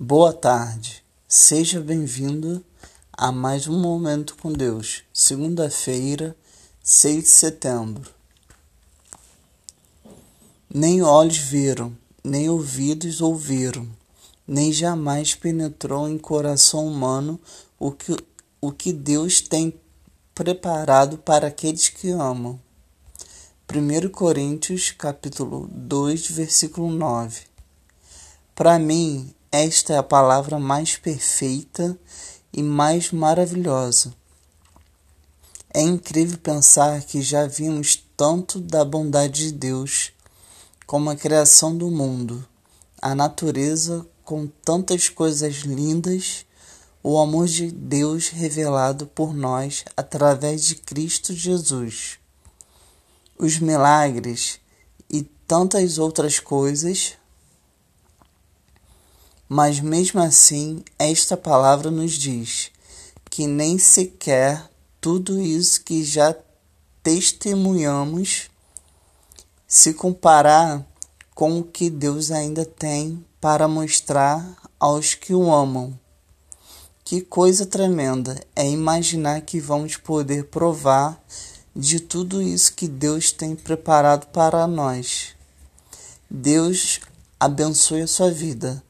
Boa tarde, seja bem-vindo a mais um Momento com Deus, segunda-feira, 6 de setembro. Nem olhos viram, nem ouvidos ouviram, nem jamais penetrou em coração humano o que, o que Deus tem preparado para aqueles que amam. 1 Coríntios capítulo 2, versículo 9. Para mim, esta é a palavra mais perfeita e mais maravilhosa. É incrível pensar que já vimos tanto da bondade de Deus, como a criação do mundo, a natureza com tantas coisas lindas, o amor de Deus revelado por nós através de Cristo Jesus. Os milagres e tantas outras coisas mas mesmo assim, esta palavra nos diz que nem sequer tudo isso que já testemunhamos se comparar com o que Deus ainda tem para mostrar aos que o amam. Que coisa tremenda é imaginar que vamos poder provar de tudo isso que Deus tem preparado para nós. Deus abençoe a sua vida